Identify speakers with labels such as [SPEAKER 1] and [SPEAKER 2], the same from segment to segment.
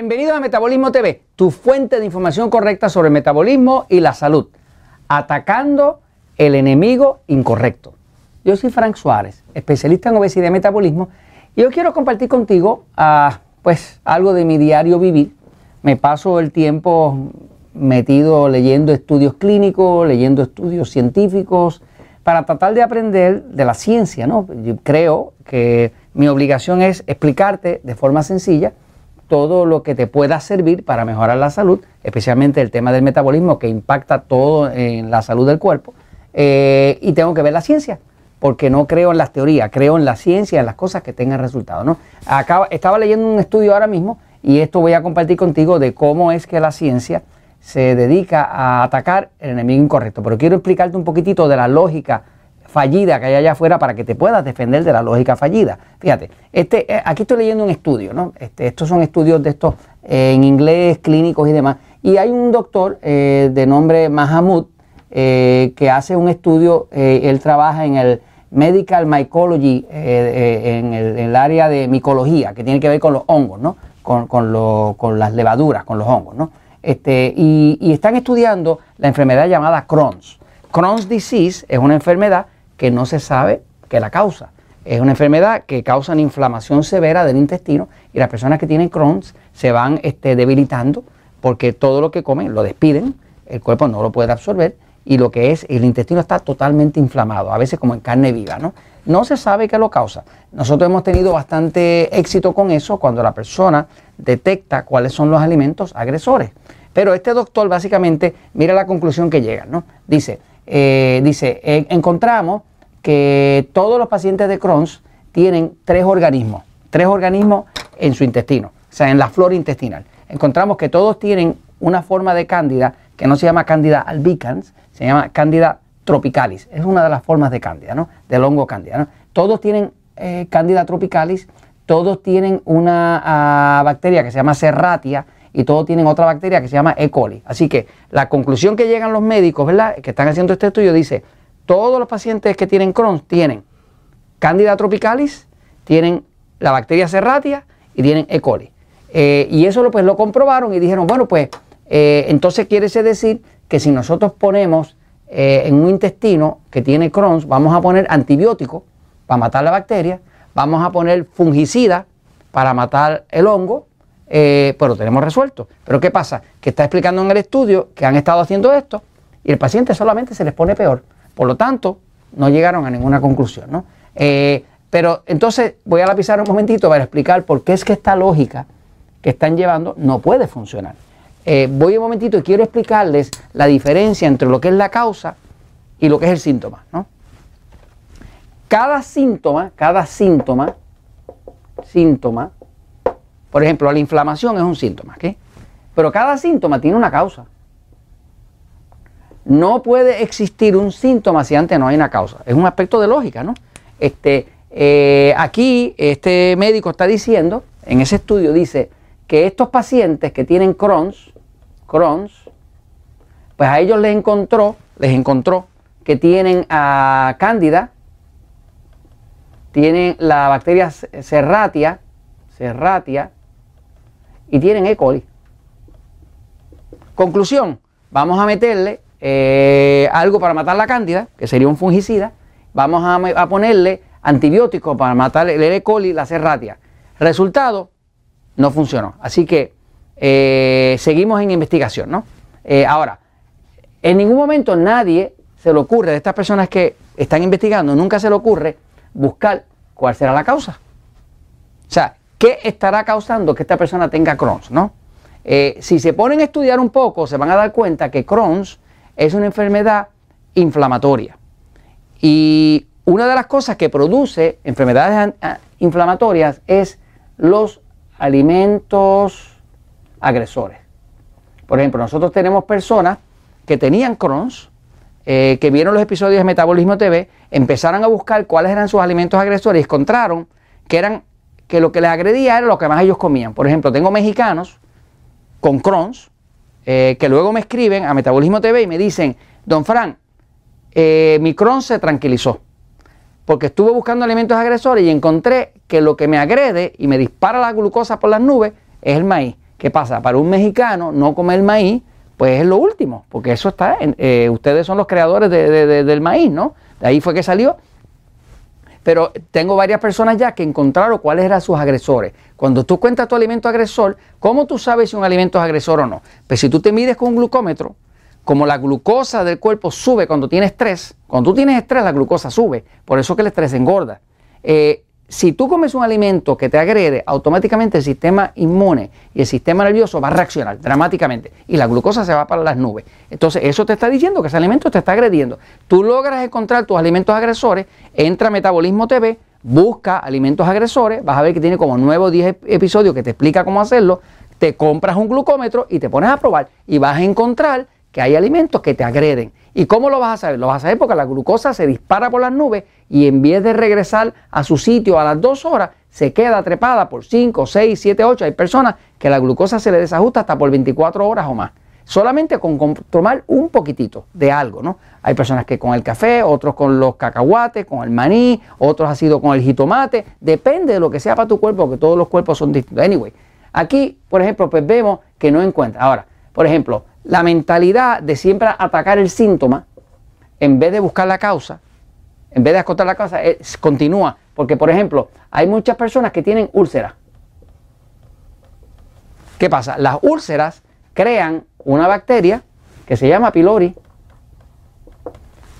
[SPEAKER 1] Bienvenido a Metabolismo TV, tu fuente de información correcta sobre el metabolismo y la salud, atacando el enemigo incorrecto. Yo soy Frank Suárez, especialista en obesidad y metabolismo, y yo quiero compartir contigo ah, pues, algo de mi diario vivir. Me paso el tiempo metido leyendo estudios clínicos, leyendo estudios científicos, para tratar de aprender de la ciencia. ¿no? Creo que mi obligación es explicarte de forma sencilla todo lo que te pueda servir para mejorar la salud, especialmente el tema del metabolismo que impacta todo en la salud del cuerpo. Eh, y tengo que ver la ciencia, porque no creo en las teorías, creo en la ciencia, en las cosas que tengan resultados. ¿no? estaba leyendo un estudio ahora mismo y esto voy a compartir contigo de cómo es que la ciencia se dedica a atacar el enemigo incorrecto. Pero quiero explicarte un poquitito de la lógica fallida que hay allá afuera para que te puedas defender de la lógica fallida. Fíjate, este, eh, aquí estoy leyendo un estudio, ¿no? Este, estos son estudios de estos eh, en inglés, clínicos y demás. Y hay un doctor eh, de nombre Mahamud que hace un estudio, él trabaja en el Medical Mycology, en el, área de micología, que tiene que ver con los hongos, ¿no? Con, con, las levaduras, con los hongos, ¿no? Este, y están estudiando la enfermedad llamada Crohn's. Crohn's disease es una enfermedad que no se sabe que la causa. Es una enfermedad que causa una inflamación severa del intestino y las personas que tienen Crohn's se van este, debilitando porque todo lo que comen lo despiden, el cuerpo no lo puede absorber y lo que es el intestino está totalmente inflamado, a veces como en carne viva, ¿no? No se sabe qué lo causa. Nosotros hemos tenido bastante éxito con eso cuando la persona detecta cuáles son los alimentos agresores. Pero este doctor básicamente mira la conclusión que llega, ¿no? Dice, eh, dice, encontramos que todos los pacientes de Crohn's tienen tres organismos, tres organismos en su intestino, o sea, en la flora intestinal. Encontramos que todos tienen una forma de cándida que no se llama cándida albicans, se llama cándida tropicalis. Es una de las formas de cándida, ¿no? Del hongo cándida, ¿no? Todos tienen eh, cándida tropicalis, todos tienen una ah, bacteria que se llama serratia y todos tienen otra bacteria que se llama E. coli. Así que la conclusión que llegan los médicos, ¿verdad? Que están haciendo este estudio dice, todos los pacientes que tienen Crohn tienen Candida tropicalis, tienen la bacteria serratia y tienen E. coli. Eh, y eso lo, pues, lo comprobaron y dijeron, bueno, pues eh, entonces quiere decir que si nosotros ponemos eh, en un intestino que tiene Crohn, vamos a poner antibiótico para matar la bacteria, vamos a poner fungicida para matar el hongo, pero tenemos resuelto. Pero ¿qué pasa? Que está explicando en el estudio que han estado haciendo esto y el paciente solamente se les pone peor. Por lo tanto, no llegaron a ninguna conclusión. ¿no? Eh, pero entonces voy a lapizar un momentito para explicar por qué es que esta lógica que están llevando no puede funcionar. Eh, voy un momentito y quiero explicarles la diferencia entre lo que es la causa y lo que es el síntoma. ¿no? Cada síntoma, cada síntoma, síntoma, por ejemplo, la inflamación es un síntoma, ¿ok? Pero cada síntoma tiene una causa. No puede existir un síntoma si antes no hay una causa. Es un aspecto de lógica, ¿no? Este, eh, aquí este médico está diciendo, en ese estudio dice que estos pacientes que tienen Crohn's, Crohn's, pues a ellos les encontró, les encontró que tienen a Cándida, tienen la bacteria Serratia, Serratia y tienen E. coli. Conclusión, vamos a meterle eh, algo para matar la cándida, que sería un fungicida, vamos a, ponerle antibióticos para matar el E. coli, la serratia. Resultado, no funcionó. Así que eh, seguimos en investigación, ¿no? Eh, ahora, en ningún momento nadie se le ocurre, de estas personas que están investigando, nunca se le ocurre buscar cuál será la causa. O sea, ¿qué estará causando que esta persona tenga Crohn's, no? si se ponen a estudiar un poco, se van a dar cuenta que Crohn's es una enfermedad inflamatoria. Y una de las cosas que produce enfermedades inflamatorias es los alimentos agresores. Por ejemplo, nosotros tenemos personas que tenían Crohn's, eh, que vieron los episodios de Metabolismo TV, empezaron a buscar cuáles eran sus alimentos agresores y encontraron que eran que lo que les agredía era lo que más ellos comían. Por ejemplo, tengo mexicanos con Crohn's eh, que luego me escriben a Metabolismo TV y me dicen, don Fran, eh, mi Crohn se tranquilizó, porque estuve buscando alimentos agresores y encontré que lo que me agrede y me dispara la glucosa por las nubes es el maíz. ¿Qué pasa? Para un mexicano no comer maíz, pues es lo último, porque eso está, en, eh, ustedes son los creadores del maíz, ¿no? De ahí fue que salió. Pero tengo varias personas ya que encontraron cuáles eran sus agresores. Cuando tú cuentas tu alimento agresor, ¿cómo tú sabes si un alimento es agresor o no? Pues si tú te mides con un glucómetro, como la glucosa del cuerpo sube cuando tienes estrés, cuando tú tienes estrés la glucosa sube, por eso que el estrés engorda. Eh, si tú comes un alimento que te agrede, automáticamente el sistema inmune y el sistema nervioso va a reaccionar dramáticamente y la glucosa se va para las nubes. Entonces, eso te está diciendo que ese alimento te está agrediendo. Tú logras encontrar tus alimentos agresores, entra a Metabolismo TV, busca alimentos agresores, vas a ver que tiene como 9 o 10 episodios que te explica cómo hacerlo, te compras un glucómetro y te pones a probar y vas a encontrar que hay alimentos que te agreden. ¿Y cómo lo vas a saber? Lo vas a saber porque la glucosa se dispara por las nubes y en vez de regresar a su sitio a las dos horas, se queda trepada por 5, 6, 7, 8. Hay personas que la glucosa se le desajusta hasta por 24 horas o más. Solamente con, tomar un poquitito de algo, ¿no? Hay personas que con el café, otros con los cacahuates, con el maní, otros ha sido con el jitomate. Depende de lo que sea para tu cuerpo, porque todos los cuerpos son distintos. Anyway, aquí, por ejemplo, pues vemos que no encuentra. Ahora, por ejemplo, la mentalidad de siempre atacar el síntoma en vez de buscar la causa, en vez de acotar la causa, continúa. Porque, por ejemplo, hay muchas personas que tienen úlceras. ¿Qué pasa? Las úlceras crean una bacteria que se llama pylori.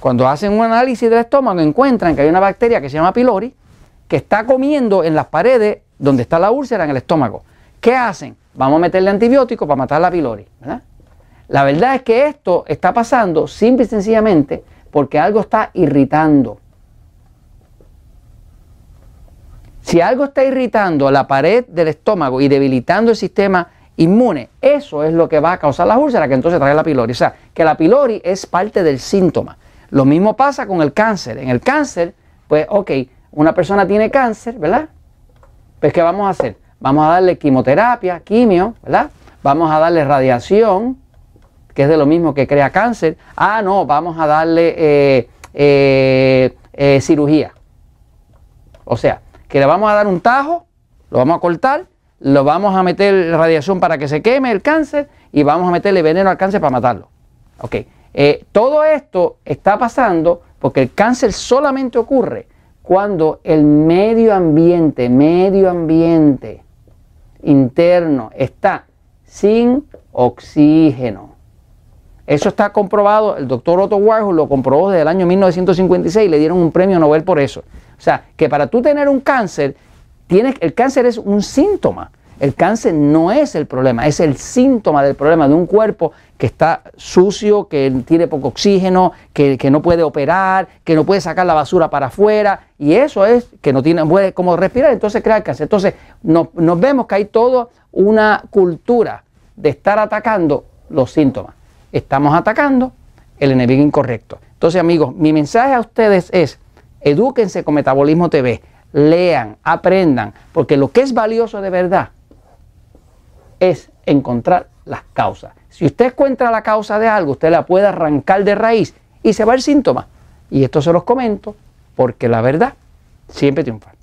[SPEAKER 1] Cuando hacen un análisis del estómago encuentran que hay una bacteria que se llama pylori que está comiendo en las paredes donde está la úlcera en el estómago. ¿Qué hacen? Vamos a meterle antibiótico para matar la pylori. ¿verdad? La verdad es que esto está pasando simple y sencillamente porque algo está irritando. Si algo está irritando la pared del estómago y debilitando el sistema inmune, eso es lo que va a causar la úlcera que entonces trae la pylori. O sea, que la pylori es parte del síntoma. Lo mismo pasa con el cáncer. En el cáncer, pues, ok, una persona tiene cáncer, ¿verdad? Pues, ¿qué vamos a hacer? Vamos a darle quimioterapia, quimio, ¿verdad? Vamos a darle radiación, que es de lo mismo que crea cáncer. Ah, no, vamos a darle eh, eh, eh, cirugía. O sea, que le vamos a dar un tajo, lo vamos a cortar, lo vamos a meter radiación para que se queme el cáncer y vamos a meterle veneno al cáncer para matarlo. Ok, todo esto está pasando porque el cáncer solamente ocurre cuando el medio ambiente, medio ambiente interno está sin oxígeno. Eso está comprobado, el doctor Otto Warhol lo comprobó desde el año 1956 y le dieron un premio Nobel por eso. O sea, que para tú tener un cáncer, tienes, el cáncer es un síntoma. El cáncer no es el problema, es el síntoma del problema de un cuerpo que está sucio, que tiene poco oxígeno, que, no puede operar, que no puede sacar la basura para afuera, y eso es que no tiene puede como respirar, entonces crea el cáncer. Entonces nos, nos vemos que hay toda una cultura de estar atacando los síntomas estamos atacando el enemigo incorrecto. Entonces, amigos, mi mensaje a ustedes es, edúquense con Metabolismo TV, lean, aprendan, porque lo que es valioso de verdad es encontrar las causas. Si usted encuentra la causa de algo, usted la puede arrancar de raíz y se va el síntoma. Y esto se los comento porque la verdad siempre triunfa.